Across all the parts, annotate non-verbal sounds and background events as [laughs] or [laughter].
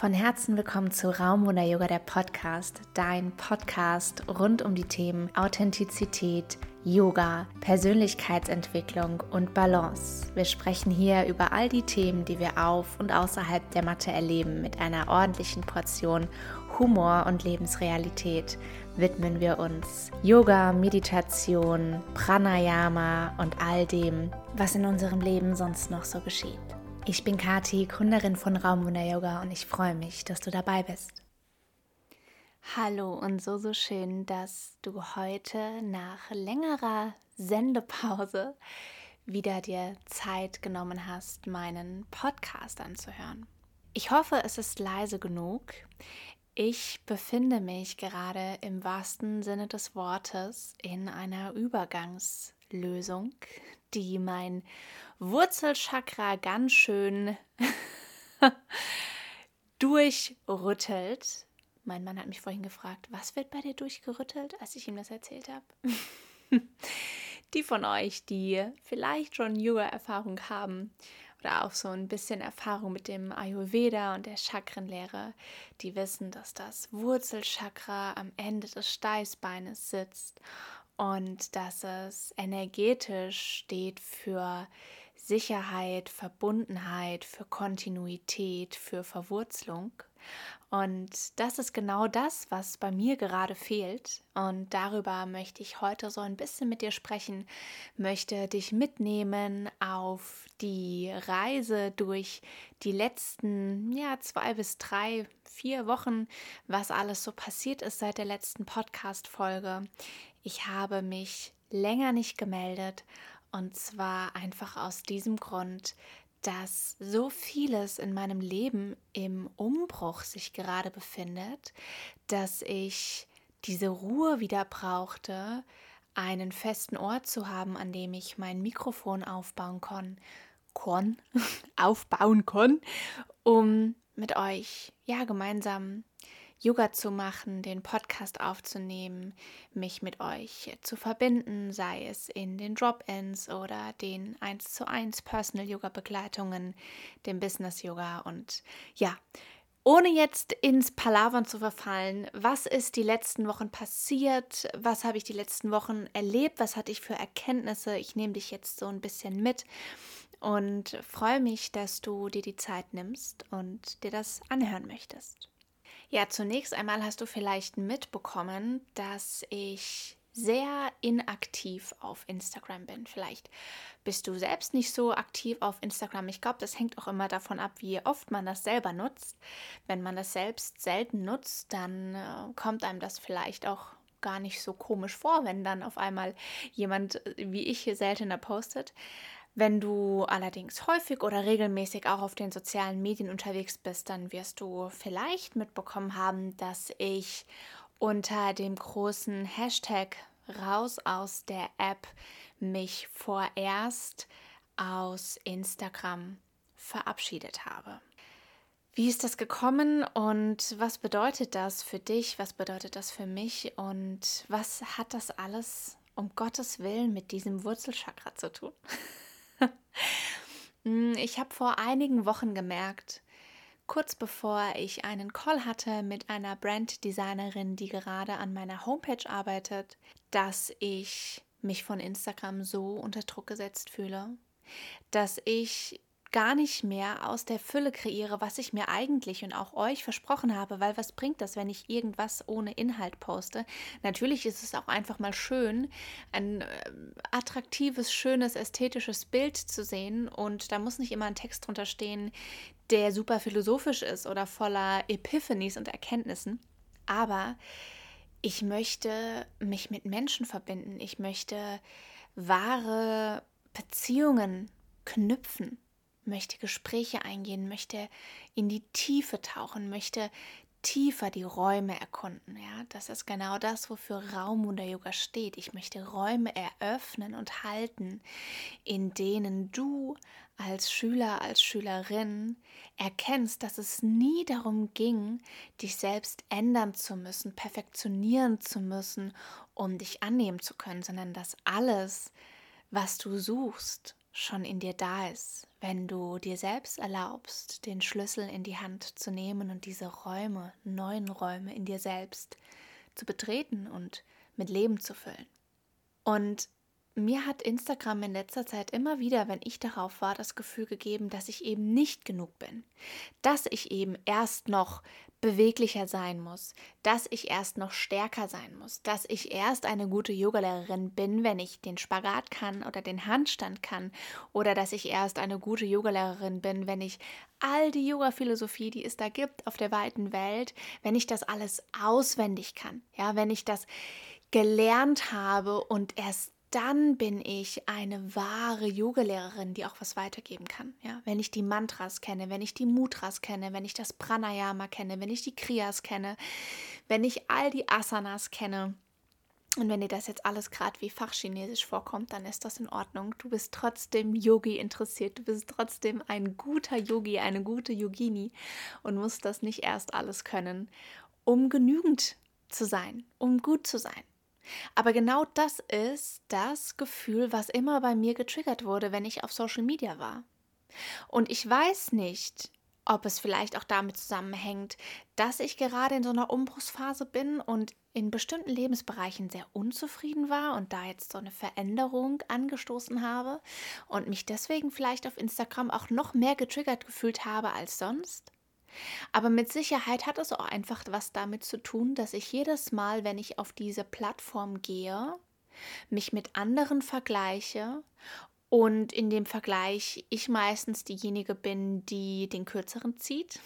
Von Herzen willkommen zu Raumwunder Yoga, der Podcast, dein Podcast rund um die Themen Authentizität, Yoga, Persönlichkeitsentwicklung und Balance. Wir sprechen hier über all die Themen, die wir auf und außerhalb der Matte erleben, mit einer ordentlichen Portion Humor und Lebensrealität widmen wir uns Yoga, Meditation, Pranayama und all dem, was in unserem Leben sonst noch so geschieht. Ich bin Kati, Gründerin von Raumwunder Yoga und ich freue mich, dass du dabei bist. Hallo und so, so schön, dass du heute nach längerer Sendepause wieder dir Zeit genommen hast, meinen Podcast anzuhören. Ich hoffe, es ist leise genug. Ich befinde mich gerade im wahrsten Sinne des Wortes in einer Übergangslösung, die mein Wurzelchakra ganz schön [laughs] durchrüttelt. Mein Mann hat mich vorhin gefragt, was wird bei dir durchgerüttelt, als ich ihm das erzählt habe? [laughs] die von euch, die vielleicht schon Yoga-Erfahrung haben oder auch so ein bisschen Erfahrung mit dem Ayurveda und der Chakrenlehre, die wissen, dass das Wurzelchakra am Ende des Steißbeines sitzt und dass es energetisch steht für Sicherheit, Verbundenheit, für Kontinuität, für Verwurzelung. Und das ist genau das, was bei mir gerade fehlt. Und darüber möchte ich heute so ein bisschen mit dir sprechen, möchte dich mitnehmen auf die Reise durch die letzten ja, zwei bis drei, vier Wochen, was alles so passiert ist seit der letzten Podcast-Folge. Ich habe mich länger nicht gemeldet. Und zwar einfach aus diesem Grund, dass so vieles in meinem Leben im Umbruch sich gerade befindet, dass ich diese Ruhe wieder brauchte, einen festen Ort zu haben, an dem ich mein Mikrofon aufbauen kann, kon, [laughs] aufbauen kann, um mit euch ja gemeinsam Yoga zu machen, den Podcast aufzunehmen, mich mit euch zu verbinden, sei es in den Drop-ins oder den 1 zu 1 Personal Yoga Begleitungen, dem Business Yoga und ja, ohne jetzt ins Palavern zu verfallen, was ist die letzten Wochen passiert? Was habe ich die letzten Wochen erlebt? Was hatte ich für Erkenntnisse? Ich nehme dich jetzt so ein bisschen mit und freue mich, dass du dir die Zeit nimmst und dir das anhören möchtest. Ja, zunächst einmal hast du vielleicht mitbekommen, dass ich sehr inaktiv auf Instagram bin. Vielleicht bist du selbst nicht so aktiv auf Instagram. Ich glaube, das hängt auch immer davon ab, wie oft man das selber nutzt. Wenn man das selbst selten nutzt, dann äh, kommt einem das vielleicht auch gar nicht so komisch vor, wenn dann auf einmal jemand äh, wie ich hier seltener postet. Wenn du allerdings häufig oder regelmäßig auch auf den sozialen Medien unterwegs bist, dann wirst du vielleicht mitbekommen haben, dass ich unter dem großen Hashtag raus aus der App mich vorerst aus Instagram verabschiedet habe. Wie ist das gekommen und was bedeutet das für dich? Was bedeutet das für mich? Und was hat das alles um Gottes Willen mit diesem Wurzelchakra zu tun? [laughs] [laughs] Mm, ich habe vor einigen Wochen gemerkt, kurz bevor ich einen Call hatte mit einer Branddesignerin, die gerade an meiner Homepage arbeitet, dass ich mich von Instagram so unter Druck gesetzt fühle, dass ich gar nicht mehr aus der Fülle kreiere, was ich mir eigentlich und auch euch versprochen habe, weil was bringt das, wenn ich irgendwas ohne Inhalt poste? Natürlich ist es auch einfach mal schön, ein äh, attraktives, schönes, ästhetisches Bild zu sehen und da muss nicht immer ein Text drunter stehen, der super philosophisch ist oder voller Epiphanies und Erkenntnissen, aber ich möchte mich mit Menschen verbinden, ich möchte wahre Beziehungen knüpfen möchte Gespräche eingehen, möchte in die Tiefe tauchen, möchte tiefer die Räume erkunden. Ja, das ist genau das, wofür Raumwunder Yoga steht. Ich möchte Räume eröffnen und halten, in denen du als Schüler, als Schülerin erkennst, dass es nie darum ging, dich selbst ändern zu müssen, perfektionieren zu müssen, um dich annehmen zu können, sondern dass alles, was du suchst, schon in dir da ist, wenn du dir selbst erlaubst, den Schlüssel in die Hand zu nehmen und diese Räume, neuen Räume in dir selbst zu betreten und mit Leben zu füllen. Und mir hat Instagram in letzter Zeit immer wieder, wenn ich darauf war, das Gefühl gegeben, dass ich eben nicht genug bin. Dass ich eben erst noch beweglicher sein muss, dass ich erst noch stärker sein muss, dass ich erst eine gute Yogalehrerin bin, wenn ich den Spagat kann oder den Handstand kann. Oder dass ich erst eine gute Yogalehrerin bin, wenn ich all die Yoga-Philosophie, die es da gibt auf der weiten Welt, wenn ich das alles auswendig kann, ja, wenn ich das gelernt habe und erst dann bin ich eine wahre Yogalehrerin, die auch was weitergeben kann. Ja, wenn ich die Mantras kenne, wenn ich die Mudras kenne, wenn ich das Pranayama kenne, wenn ich die Kriyas kenne, wenn ich all die Asanas kenne. Und wenn dir das jetzt alles gerade wie Fachchinesisch vorkommt, dann ist das in Ordnung. Du bist trotzdem Yogi interessiert. Du bist trotzdem ein guter Yogi, eine gute Yogini und musst das nicht erst alles können, um genügend zu sein, um gut zu sein. Aber genau das ist das Gefühl, was immer bei mir getriggert wurde, wenn ich auf Social Media war. Und ich weiß nicht, ob es vielleicht auch damit zusammenhängt, dass ich gerade in so einer Umbruchsphase bin und in bestimmten Lebensbereichen sehr unzufrieden war und da jetzt so eine Veränderung angestoßen habe und mich deswegen vielleicht auf Instagram auch noch mehr getriggert gefühlt habe als sonst. Aber mit Sicherheit hat es auch einfach was damit zu tun, dass ich jedes Mal, wenn ich auf diese Plattform gehe, mich mit anderen vergleiche und in dem Vergleich ich meistens diejenige bin, die den kürzeren zieht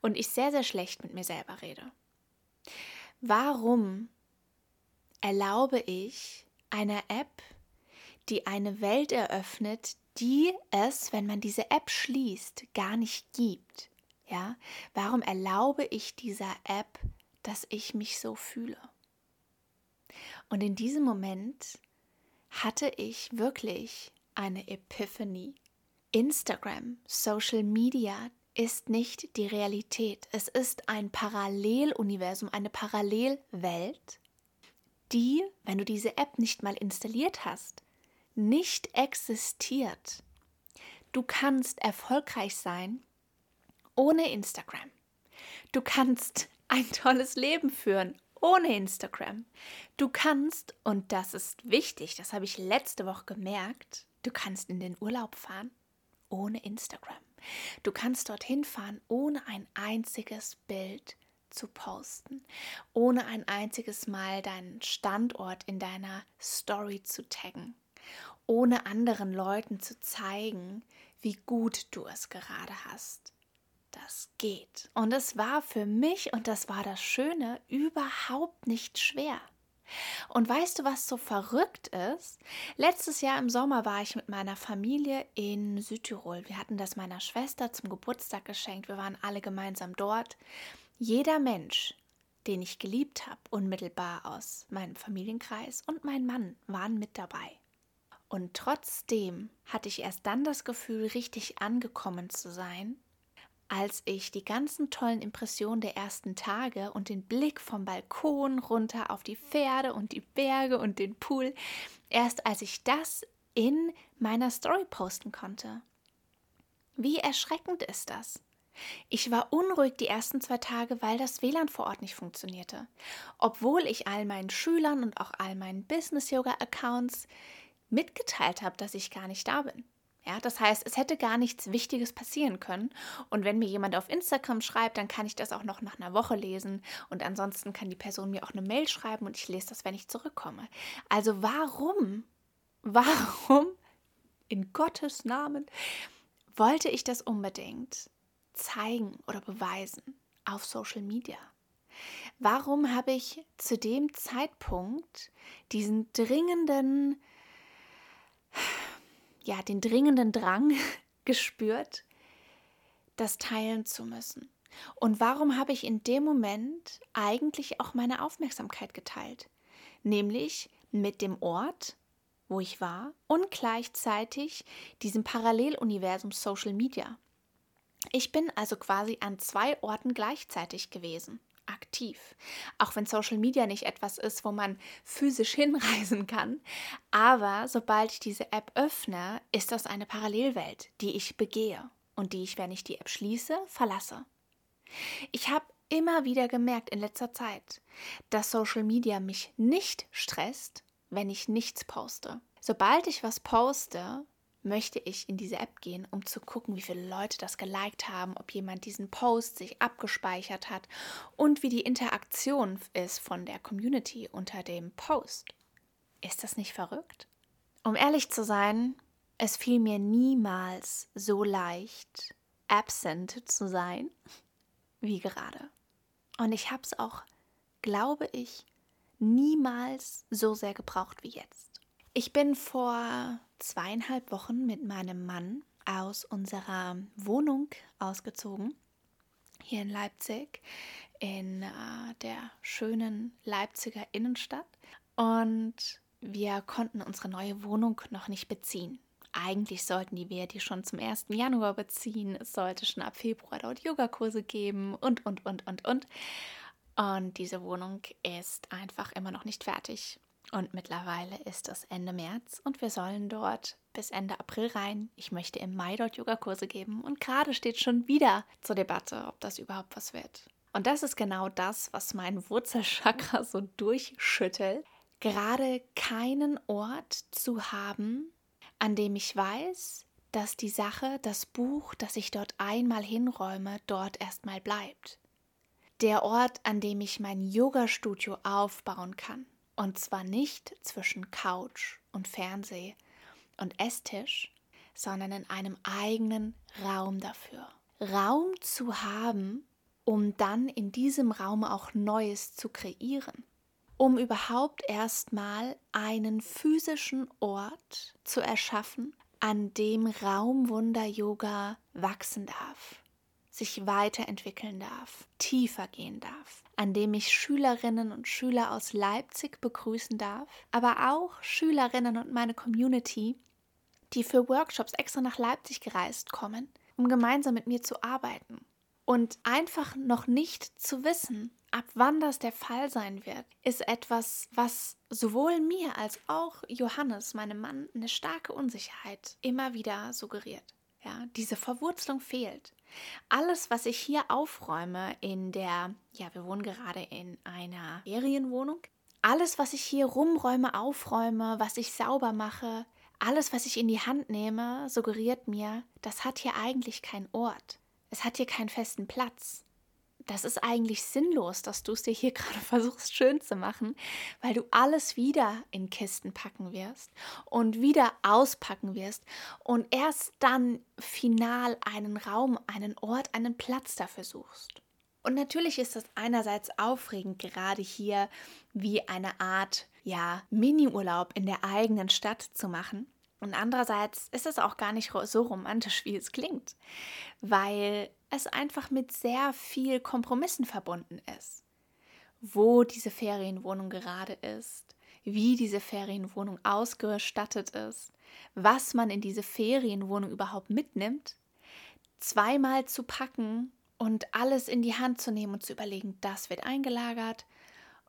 und ich sehr, sehr schlecht mit mir selber rede. Warum erlaube ich einer App, die eine Welt eröffnet, die es, wenn man diese App schließt, gar nicht gibt? Ja, warum erlaube ich dieser App, dass ich mich so fühle? Und in diesem Moment hatte ich wirklich eine Epiphany. Instagram, Social Media ist nicht die Realität. Es ist ein Paralleluniversum, eine Parallelwelt, die, wenn du diese App nicht mal installiert hast, nicht existiert. Du kannst erfolgreich sein, ohne Instagram. Du kannst ein tolles Leben führen ohne Instagram. Du kannst, und das ist wichtig, das habe ich letzte Woche gemerkt, du kannst in den Urlaub fahren ohne Instagram. Du kannst dorthin fahren, ohne ein einziges Bild zu posten, ohne ein einziges Mal deinen Standort in deiner Story zu taggen, ohne anderen Leuten zu zeigen, wie gut du es gerade hast das geht. Und es war für mich, und das war das Schöne, überhaupt nicht schwer. Und weißt du, was so verrückt ist? Letztes Jahr im Sommer war ich mit meiner Familie in Südtirol. Wir hatten das meiner Schwester zum Geburtstag geschenkt. Wir waren alle gemeinsam dort. Jeder Mensch, den ich geliebt habe, unmittelbar aus meinem Familienkreis und mein Mann waren mit dabei. Und trotzdem hatte ich erst dann das Gefühl, richtig angekommen zu sein, als ich die ganzen tollen Impressionen der ersten Tage und den Blick vom Balkon runter auf die Pferde und die Berge und den Pool, erst als ich das in meiner Story posten konnte. Wie erschreckend ist das? Ich war unruhig die ersten zwei Tage, weil das WLAN vor Ort nicht funktionierte. Obwohl ich all meinen Schülern und auch all meinen Business-Yoga-Accounts mitgeteilt habe, dass ich gar nicht da bin. Ja, das heißt, es hätte gar nichts Wichtiges passieren können. Und wenn mir jemand auf Instagram schreibt, dann kann ich das auch noch nach einer Woche lesen. Und ansonsten kann die Person mir auch eine Mail schreiben und ich lese das, wenn ich zurückkomme. Also warum, [laughs] warum in Gottes Namen wollte ich das unbedingt zeigen oder beweisen auf Social Media? Warum habe ich zu dem Zeitpunkt diesen dringenden ja, den dringenden Drang [laughs] gespürt, das teilen zu müssen. Und warum habe ich in dem Moment eigentlich auch meine Aufmerksamkeit geteilt? Nämlich mit dem Ort, wo ich war und gleichzeitig diesem Paralleluniversum Social Media. Ich bin also quasi an zwei Orten gleichzeitig gewesen. Aktiv. Auch wenn Social Media nicht etwas ist, wo man physisch [laughs] hinreisen kann. Aber sobald ich diese App öffne, ist das eine Parallelwelt, die ich begehe und die ich, wenn ich die App schließe, verlasse. Ich habe immer wieder gemerkt in letzter Zeit, dass Social Media mich nicht stresst, wenn ich nichts poste. Sobald ich was poste, möchte ich in diese App gehen, um zu gucken, wie viele Leute das geliked haben, ob jemand diesen Post sich abgespeichert hat und wie die Interaktion ist von der Community unter dem Post. Ist das nicht verrückt? Um ehrlich zu sein, es fiel mir niemals so leicht, absent zu sein, [laughs] wie gerade. Und ich habe es auch, glaube ich, niemals so sehr gebraucht wie jetzt. Ich bin vor zweieinhalb Wochen mit meinem Mann aus unserer Wohnung ausgezogen, hier in Leipzig, in äh, der schönen Leipziger Innenstadt. Und wir konnten unsere neue Wohnung noch nicht beziehen. Eigentlich sollten die wir die schon zum 1. Januar beziehen. Es sollte schon ab Februar dort Yogakurse geben und, und, und, und, und. Und diese Wohnung ist einfach immer noch nicht fertig. Und mittlerweile ist es Ende März und wir sollen dort bis Ende April rein. Ich möchte im Mai dort Yogakurse geben und gerade steht schon wieder zur Debatte, ob das überhaupt was wird. Und das ist genau das, was mein Wurzelchakra so durchschüttelt. Gerade keinen Ort zu haben, an dem ich weiß, dass die Sache, das Buch, das ich dort einmal hinräume, dort erstmal bleibt. Der Ort, an dem ich mein Yoga-Studio aufbauen kann. Und zwar nicht zwischen Couch und Fernseh und Esstisch, sondern in einem eigenen Raum dafür. Raum zu haben, um dann in diesem Raum auch Neues zu kreieren. Um überhaupt erstmal einen physischen Ort zu erschaffen, an dem Raumwunder-Yoga wachsen darf sich weiterentwickeln darf, tiefer gehen darf, an dem ich Schülerinnen und Schüler aus Leipzig begrüßen darf, aber auch Schülerinnen und meine Community, die für Workshops extra nach Leipzig gereist kommen, um gemeinsam mit mir zu arbeiten. Und einfach noch nicht zu wissen, ab wann das der Fall sein wird, ist etwas, was sowohl mir als auch Johannes, meinem Mann, eine starke Unsicherheit immer wieder suggeriert. Ja, diese Verwurzelung fehlt. Alles, was ich hier aufräume in der, ja, wir wohnen gerade in einer Ferienwohnung. Alles, was ich hier rumräume, aufräume, was ich sauber mache, alles, was ich in die Hand nehme, suggeriert mir, das hat hier eigentlich keinen Ort. Es hat hier keinen festen Platz das ist eigentlich sinnlos, dass du es dir hier [laughs] gerade versuchst schön zu machen, weil du alles wieder in Kisten packen wirst und wieder auspacken wirst und erst dann final einen Raum, einen Ort, einen Platz dafür suchst. Und natürlich ist das einerseits aufregend, gerade hier wie eine Art, ja, Mini-Urlaub in der eigenen Stadt zu machen. Und andererseits ist es auch gar nicht so romantisch, wie es klingt, weil es einfach mit sehr viel Kompromissen verbunden ist. Wo diese Ferienwohnung gerade ist, wie diese Ferienwohnung ausgestattet ist, was man in diese Ferienwohnung überhaupt mitnimmt, zweimal zu packen und alles in die Hand zu nehmen und zu überlegen, das wird eingelagert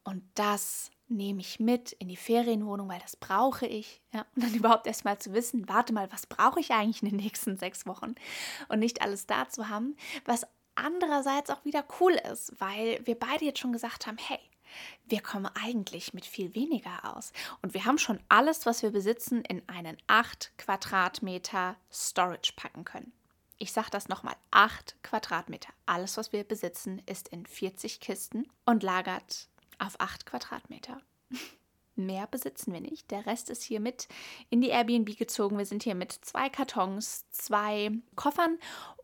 und das nehme ich mit in die Ferienwohnung, weil das brauche ich. Ja? Und dann [laughs] überhaupt erstmal zu wissen, warte mal, was brauche ich eigentlich in den nächsten sechs Wochen? Und nicht alles da zu haben, was andererseits auch wieder cool ist, weil wir beide jetzt schon gesagt haben, hey, wir kommen eigentlich mit viel weniger aus. Und wir haben schon alles, was wir besitzen, in einen 8 Quadratmeter Storage packen können. Ich sage das nochmal, 8 Quadratmeter. Alles, was wir besitzen, ist in 40 Kisten und lagert auf 8 Quadratmeter. [laughs] Mehr besitzen wir nicht. Der Rest ist hier mit in die Airbnb gezogen. Wir sind hier mit zwei Kartons, zwei Koffern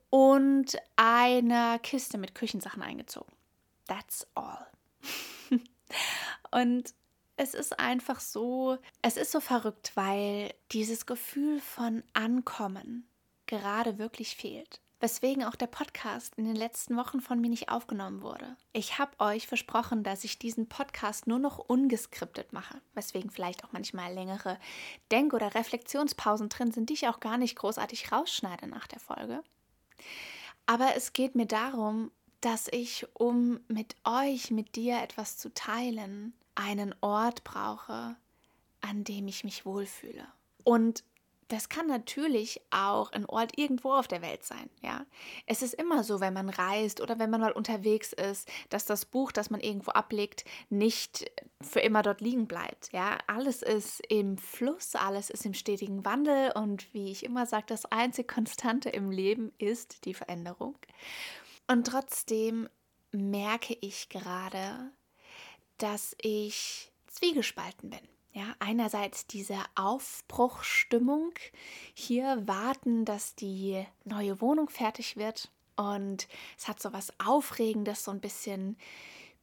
und einer Kiste mit Küchensachen eingezogen. That's all. [laughs] und es ist einfach so, es ist so verrückt, weil dieses Gefühl von Ankommen gerade wirklich fehlt weswegen auch der Podcast in den letzten Wochen von mir nicht aufgenommen wurde. Ich habe euch versprochen, dass ich diesen Podcast nur noch ungeskriptet mache, weswegen vielleicht auch manchmal längere Denk- oder Reflexionspausen drin sind, die ich auch gar nicht großartig rausschneide nach der Folge. Aber es geht mir darum, dass ich, um mit euch, mit dir etwas zu teilen, einen Ort brauche, an dem ich mich wohlfühle. Und das kann natürlich auch ein Ort irgendwo auf der Welt sein, ja. Es ist immer so, wenn man reist oder wenn man mal unterwegs ist, dass das Buch, das man irgendwo ablegt, nicht für immer dort liegen bleibt, ja. Alles ist im Fluss, alles ist im stetigen Wandel und wie ich immer sage, das einzige Konstante im Leben ist die Veränderung. Und trotzdem merke ich gerade, dass ich zwiegespalten bin. Ja, einerseits diese Aufbruchstimmung, hier warten, dass die neue Wohnung fertig wird. Und es hat so was Aufregendes, so ein bisschen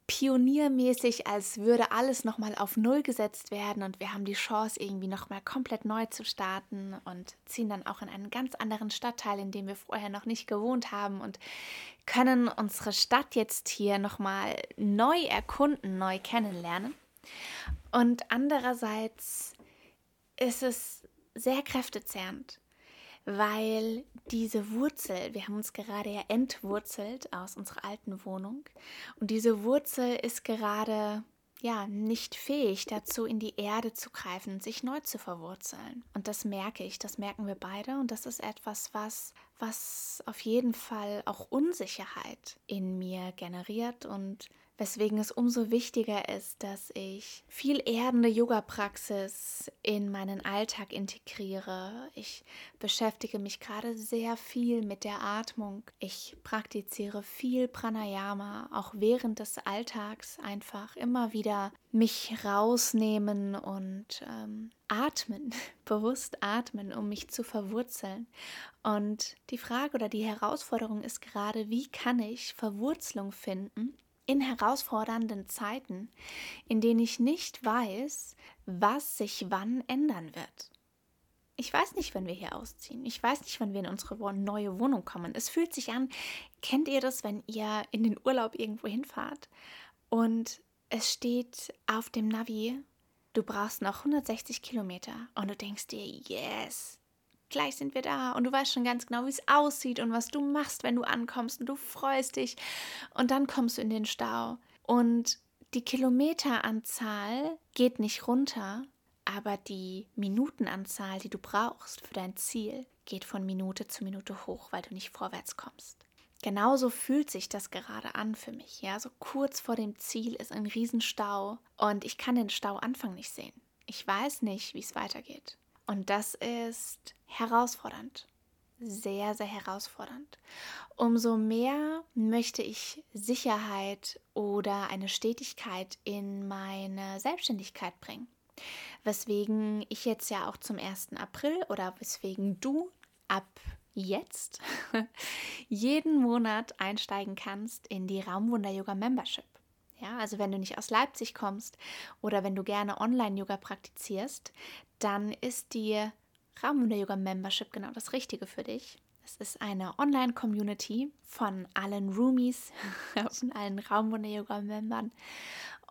pioniermäßig, als würde alles nochmal auf Null gesetzt werden. Und wir haben die Chance, irgendwie nochmal komplett neu zu starten und ziehen dann auch in einen ganz anderen Stadtteil, in dem wir vorher noch nicht gewohnt haben und können unsere Stadt jetzt hier nochmal neu erkunden, neu kennenlernen. Und andererseits ist es sehr kräftezehrend, weil diese Wurzel, wir haben uns gerade ja entwurzelt aus unserer alten Wohnung und diese Wurzel ist gerade ja nicht fähig dazu in die Erde zu greifen, sich neu zu verwurzeln. Und das merke ich, das merken wir beide und das ist etwas, was was auf jeden Fall auch Unsicherheit in mir generiert und weswegen es umso wichtiger ist, dass ich viel erdende Yoga-Praxis in meinen Alltag integriere. Ich beschäftige mich gerade sehr viel mit der Atmung. Ich praktiziere viel Pranayama, auch während des Alltags einfach immer wieder mich rausnehmen und ähm, atmen, [laughs] bewusst atmen, um mich zu verwurzeln. Und die Frage oder die Herausforderung ist gerade, wie kann ich Verwurzelung finden in herausfordernden Zeiten, in denen ich nicht weiß, was sich wann ändern wird. Ich weiß nicht, wann wir hier ausziehen. Ich weiß nicht, wann wir in unsere neue Wohnung kommen. Es fühlt sich an, kennt ihr das, wenn ihr in den Urlaub irgendwo hinfahrt und es steht auf dem Navi, du brauchst noch 160 Kilometer und du denkst dir, yes, gleich sind wir da und du weißt schon ganz genau, wie es aussieht und was du machst, wenn du ankommst und du freust dich und dann kommst du in den Stau und die Kilometeranzahl geht nicht runter, aber die Minutenanzahl, die du brauchst für dein Ziel, geht von Minute zu Minute hoch, weil du nicht vorwärts kommst. Genauso fühlt sich das gerade an für mich. Ja, so kurz vor dem Ziel ist ein Riesenstau und ich kann den Stauanfang nicht sehen. Ich weiß nicht, wie es weitergeht. Und das ist herausfordernd. Sehr, sehr herausfordernd. Umso mehr möchte ich Sicherheit oder eine Stetigkeit in meine Selbstständigkeit bringen. Weswegen ich jetzt ja auch zum 1. April oder weswegen du ab jetzt [laughs] jeden Monat einsteigen kannst in die Raumwunder Yoga Membership. Ja, also wenn du nicht aus Leipzig kommst oder wenn du gerne Online-Yoga praktizierst, dann ist die Raumwunder Yoga Membership genau das Richtige für dich. Es ist eine Online-Community von allen Roomies, [laughs] von allen Raumwunder Yoga Membern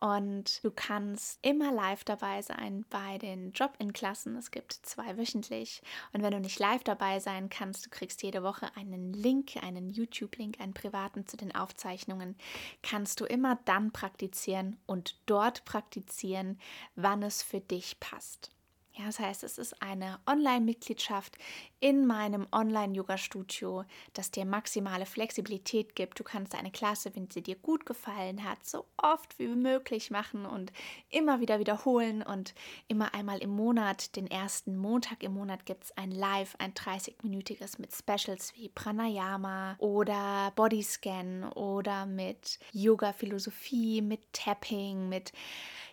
und du kannst immer live dabei sein bei den Drop-in-Klassen. Es gibt zwei wöchentlich. Und wenn du nicht live dabei sein kannst, du kriegst jede Woche einen Link, einen YouTube-Link, einen privaten zu den Aufzeichnungen, kannst du immer dann praktizieren und dort praktizieren, wann es für dich passt. Ja, das heißt, es ist eine Online-Mitgliedschaft in meinem Online-Yoga-Studio, das dir maximale Flexibilität gibt. Du kannst eine Klasse, wenn sie dir gut gefallen hat, so oft wie möglich machen und immer wieder wiederholen. Und immer einmal im Monat, den ersten Montag im Monat, gibt es ein Live, ein 30-minütiges mit Specials wie Pranayama oder Bodyscan oder mit Yoga-Philosophie, mit Tapping, mit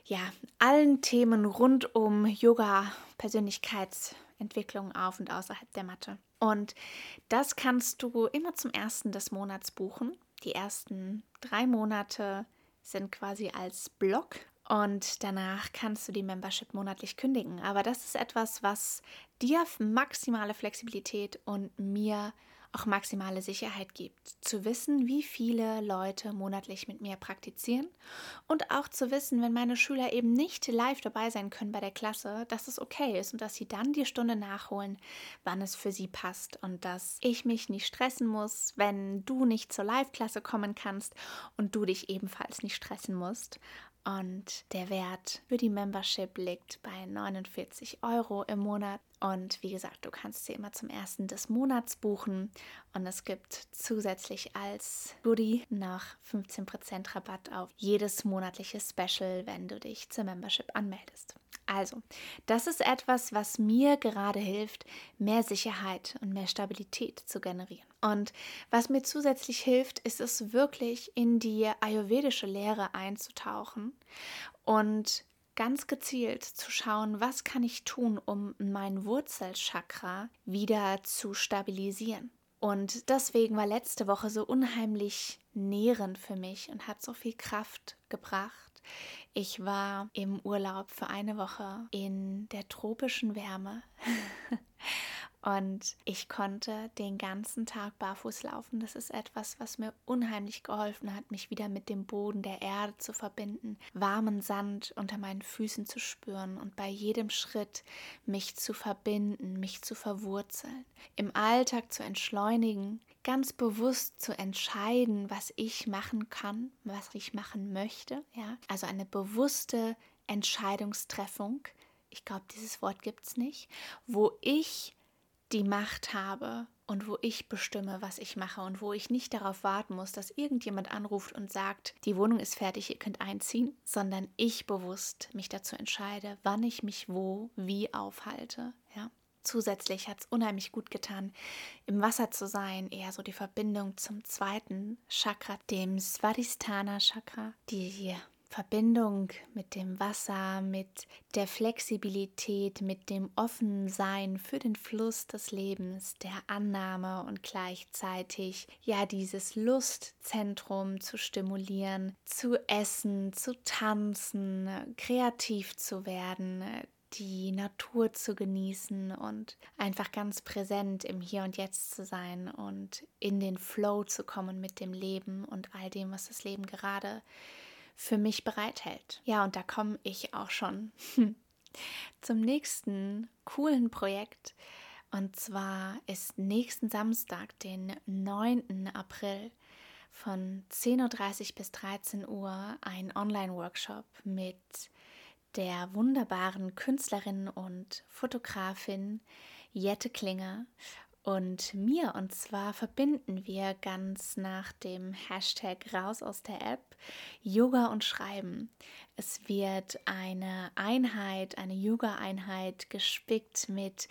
ja, allen Themen rund um Yoga, Persönlichkeitsentwicklung auf und außerhalb der Matte. Und das kannst du immer zum ersten des Monats buchen. Die ersten drei Monate sind quasi als Block und danach kannst du die Membership monatlich kündigen. Aber das ist etwas, was dir maximale Flexibilität und mir auch maximale Sicherheit gibt. Zu wissen, wie viele Leute monatlich mit mir praktizieren und auch zu wissen, wenn meine Schüler eben nicht live dabei sein können bei der Klasse, dass es okay ist und dass sie dann die Stunde nachholen, wann es für sie passt und dass ich mich nicht stressen muss, wenn du nicht zur Live-Klasse kommen kannst und du dich ebenfalls nicht stressen musst. Und der Wert für die Membership liegt bei 49 Euro im Monat. Und wie gesagt, du kannst sie immer zum ersten des Monats buchen. Und es gibt zusätzlich als Goodie noch 15% Rabatt auf jedes monatliche Special, wenn du dich zur Membership anmeldest. Also, das ist etwas, was mir gerade hilft, mehr Sicherheit und mehr Stabilität zu generieren. Und was mir zusätzlich hilft, ist es wirklich in die ayurvedische Lehre einzutauchen und ganz gezielt zu schauen, was kann ich tun, um mein Wurzelchakra wieder zu stabilisieren. Und deswegen war letzte Woche so unheimlich nährend für mich und hat so viel Kraft gebracht ich war im Urlaub für eine Woche in der tropischen Wärme [laughs] Und ich konnte den ganzen Tag barfuß laufen. Das ist etwas, was mir unheimlich geholfen hat, mich wieder mit dem Boden der Erde zu verbinden, warmen Sand unter meinen Füßen zu spüren und bei jedem Schritt mich zu verbinden, mich zu verwurzeln, im Alltag zu entschleunigen, ganz bewusst zu entscheiden, was ich machen kann, was ich machen möchte, ja? Also eine bewusste Entscheidungstreffung. Ich glaube, dieses Wort gibt es nicht, wo ich die Macht habe und wo ich bestimme, was ich mache und wo ich nicht darauf warten muss, dass irgendjemand anruft und sagt, die Wohnung ist fertig, ihr könnt einziehen, sondern ich bewusst mich dazu entscheide, wann ich mich wo, wie aufhalte. Ja? Zusätzlich hat es unheimlich gut getan, im Wasser zu sein, eher so die Verbindung zum zweiten Chakra, dem Svadhisthana Chakra, die hier Verbindung mit dem Wasser, mit der Flexibilität, mit dem Offensein für den Fluss des Lebens, der Annahme und gleichzeitig ja dieses Lustzentrum zu stimulieren, zu essen, zu tanzen, kreativ zu werden, die Natur zu genießen und einfach ganz präsent im Hier und Jetzt zu sein und in den Flow zu kommen mit dem Leben und all dem, was das Leben gerade für mich bereithält. Ja, und da komme ich auch schon [laughs] zum nächsten coolen Projekt. Und zwar ist nächsten Samstag, den 9. April, von 10.30 Uhr bis 13 Uhr ein Online-Workshop mit der wunderbaren Künstlerin und Fotografin Jette Klinger und mir. Und zwar verbinden wir ganz nach dem Hashtag raus aus der App Yoga und Schreiben. Es wird eine Einheit, eine Yoga-Einheit gespickt mit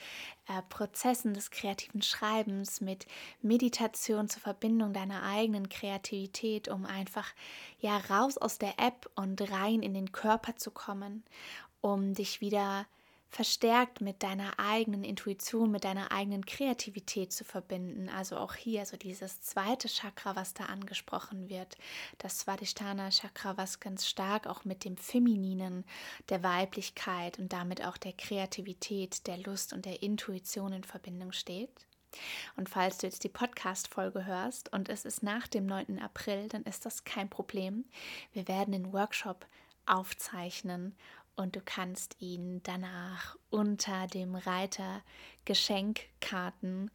äh, Prozessen des kreativen Schreibens, mit Meditation zur Verbindung deiner eigenen Kreativität, um einfach ja raus aus der App und rein in den Körper zu kommen, um dich wieder zu verstärkt mit deiner eigenen Intuition, mit deiner eigenen Kreativität zu verbinden. Also auch hier so dieses zweite Chakra, was da angesprochen wird, das Svadhisthana Chakra, was ganz stark auch mit dem Femininen, der Weiblichkeit und damit auch der Kreativität, der Lust und der Intuition in Verbindung steht. Und falls du jetzt die Podcast-Folge hörst und es ist nach dem 9. April, dann ist das kein Problem. Wir werden den Workshop aufzeichnen und du kannst ihn danach unter dem Reiter Geschenkkarten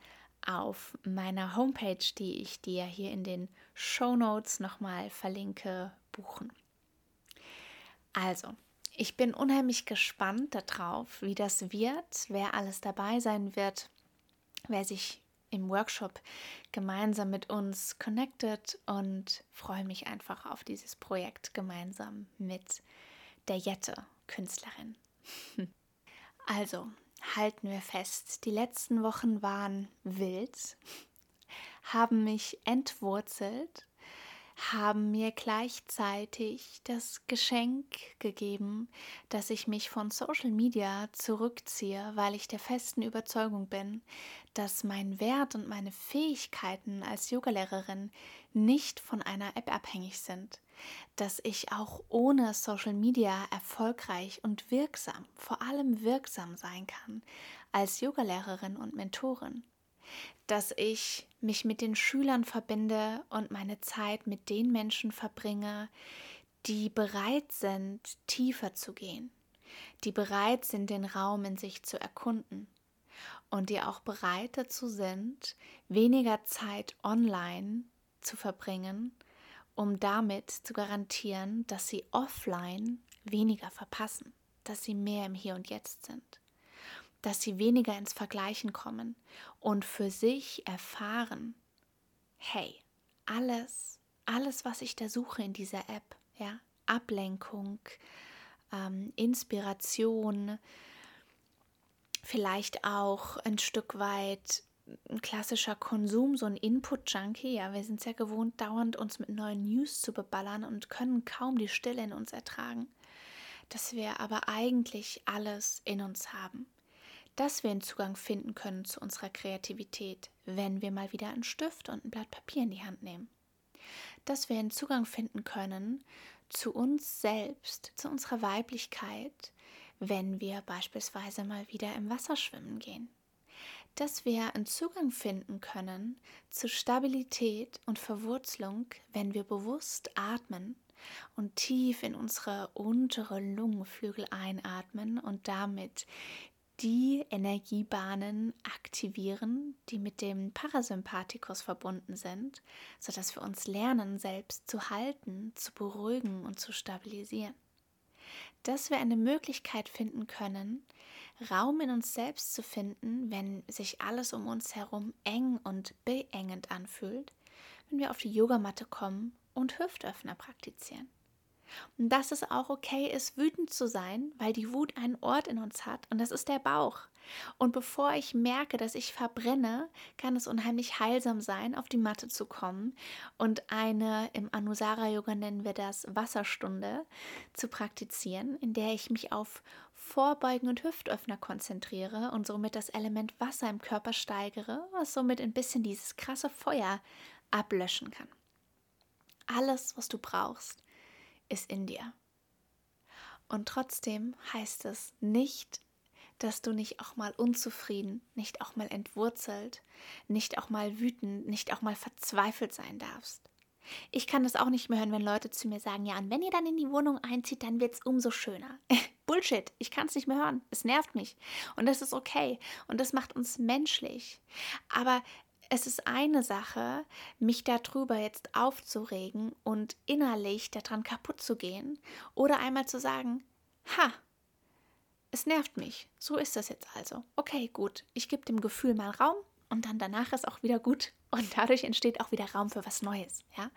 auf meiner Homepage, die ich dir hier in den Show Notes nochmal verlinke, buchen. Also, ich bin unheimlich gespannt darauf, wie das wird, wer alles dabei sein wird, wer sich im Workshop gemeinsam mit uns connected und freue mich einfach auf dieses Projekt gemeinsam mit der Jette Künstlerin. Also, halten wir fest, die letzten Wochen waren wild, haben mich entwurzelt, haben mir gleichzeitig das Geschenk gegeben, dass ich mich von Social Media zurückziehe, weil ich der festen Überzeugung bin, dass mein Wert und meine Fähigkeiten als Yogalehrerin nicht von einer App abhängig sind dass ich auch ohne Social Media erfolgreich und wirksam, vor allem wirksam sein kann als Yogalehrerin und Mentorin. dass ich mich mit den Schülern verbinde und meine Zeit mit den Menschen verbringe, die bereit sind, tiefer zu gehen, die bereit sind, den Raum in sich zu erkunden und die auch bereit dazu sind, weniger Zeit online zu verbringen, um damit zu garantieren, dass sie offline weniger verpassen, dass sie mehr im Hier und Jetzt sind, dass sie weniger ins Vergleichen kommen und für sich erfahren, hey, alles, alles, was ich da suche in dieser App, ja, Ablenkung, ähm, Inspiration, vielleicht auch ein Stück weit ein klassischer Konsum, so ein Input-Junkie. Ja, wir sind sehr gewohnt, dauernd uns mit neuen News zu beballern und können kaum die Stille in uns ertragen. Dass wir aber eigentlich alles in uns haben. Dass wir einen Zugang finden können zu unserer Kreativität, wenn wir mal wieder einen Stift und ein Blatt Papier in die Hand nehmen. Dass wir einen Zugang finden können zu uns selbst, zu unserer Weiblichkeit, wenn wir beispielsweise mal wieder im Wasser schwimmen gehen. Dass wir einen Zugang finden können zu Stabilität und Verwurzelung, wenn wir bewusst atmen und tief in unsere untere Lungenflügel einatmen und damit die Energiebahnen aktivieren, die mit dem Parasympathikus verbunden sind, sodass wir uns lernen, selbst zu halten, zu beruhigen und zu stabilisieren. Dass wir eine Möglichkeit finden können, Raum in uns selbst zu finden, wenn sich alles um uns herum eng und beengend anfühlt, wenn wir auf die Yogamatte kommen und Hüftöffner praktizieren. Und dass es auch okay ist, wütend zu sein, weil die Wut einen Ort in uns hat und das ist der Bauch. Und bevor ich merke, dass ich verbrenne, kann es unheimlich heilsam sein, auf die Matte zu kommen und eine, im Anusara Yoga nennen wir das Wasserstunde, zu praktizieren, in der ich mich auf Vorbeugen und Hüftöffner konzentriere und somit das Element Wasser im Körper steigere, was somit ein bisschen dieses krasse Feuer ablöschen kann. Alles, was du brauchst, ist in dir. Und trotzdem heißt es nicht, dass du nicht auch mal unzufrieden, nicht auch mal entwurzelt, nicht auch mal wütend, nicht auch mal verzweifelt sein darfst. Ich kann das auch nicht mehr hören, wenn Leute zu mir sagen, ja, und wenn ihr dann in die Wohnung einzieht, dann wird es umso schöner. [laughs] Bullshit, ich kann es nicht mehr hören. Es nervt mich. Und das ist okay. Und das macht uns menschlich. Aber es ist eine Sache, mich darüber jetzt aufzuregen und innerlich daran kaputt zu gehen oder einmal zu sagen, ha, es nervt mich. So ist das jetzt also. Okay, gut. Ich gebe dem Gefühl mal Raum und dann danach ist auch wieder gut und dadurch entsteht auch wieder Raum für was Neues. Ja?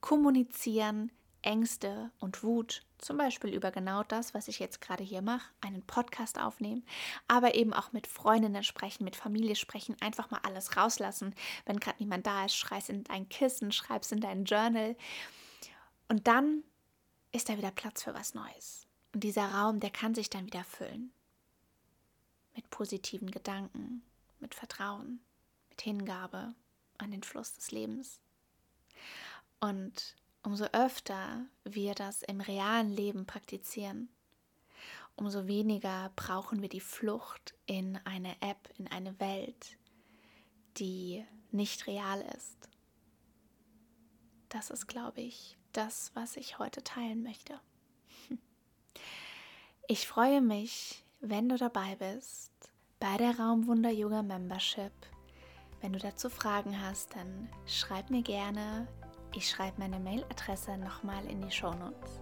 Kommunizieren, Ängste und Wut, zum Beispiel über genau das, was ich jetzt gerade hier mache, einen Podcast aufnehmen, aber eben auch mit Freundinnen sprechen, mit Familie sprechen, einfach mal alles rauslassen. Wenn gerade niemand da ist, schreib in dein Kissen, schreib es in dein Journal. Und dann ist da wieder Platz für was Neues. Und dieser Raum, der kann sich dann wieder füllen. Mit positiven Gedanken, mit Vertrauen, mit Hingabe an den Fluss des Lebens. Und umso öfter wir das im realen Leben praktizieren, umso weniger brauchen wir die Flucht in eine App, in eine Welt, die nicht real ist. Das ist, glaube ich, das, was ich heute teilen möchte. [laughs] Ich freue mich, wenn du dabei bist bei der Raumwunder Yoga Membership. Wenn du dazu Fragen hast, dann schreib mir gerne ich schreibe meine Mailadresse nochmal in die Shownotes.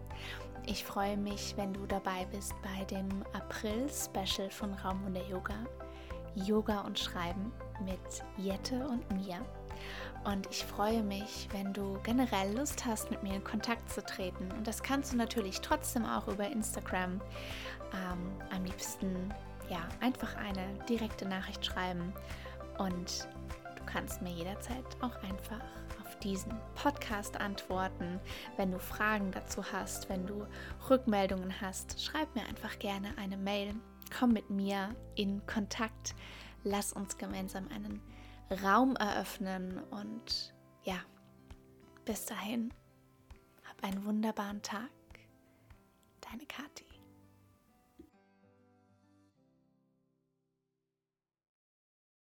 Ich freue mich, wenn du dabei bist bei dem April-Special von Raum und der Yoga. Yoga und Schreiben mit Jette und mir. Und ich freue mich, wenn du generell Lust hast, mit mir in Kontakt zu treten. Und das kannst du natürlich trotzdem auch über Instagram. Ähm, am liebsten ja einfach eine direkte Nachricht schreiben. Und du kannst mir jederzeit auch einfach diesen Podcast antworten. Wenn du Fragen dazu hast, wenn du Rückmeldungen hast, schreib mir einfach gerne eine Mail. Komm mit mir in Kontakt. Lass uns gemeinsam einen Raum eröffnen und ja, bis dahin, hab einen wunderbaren Tag. Deine Kathi.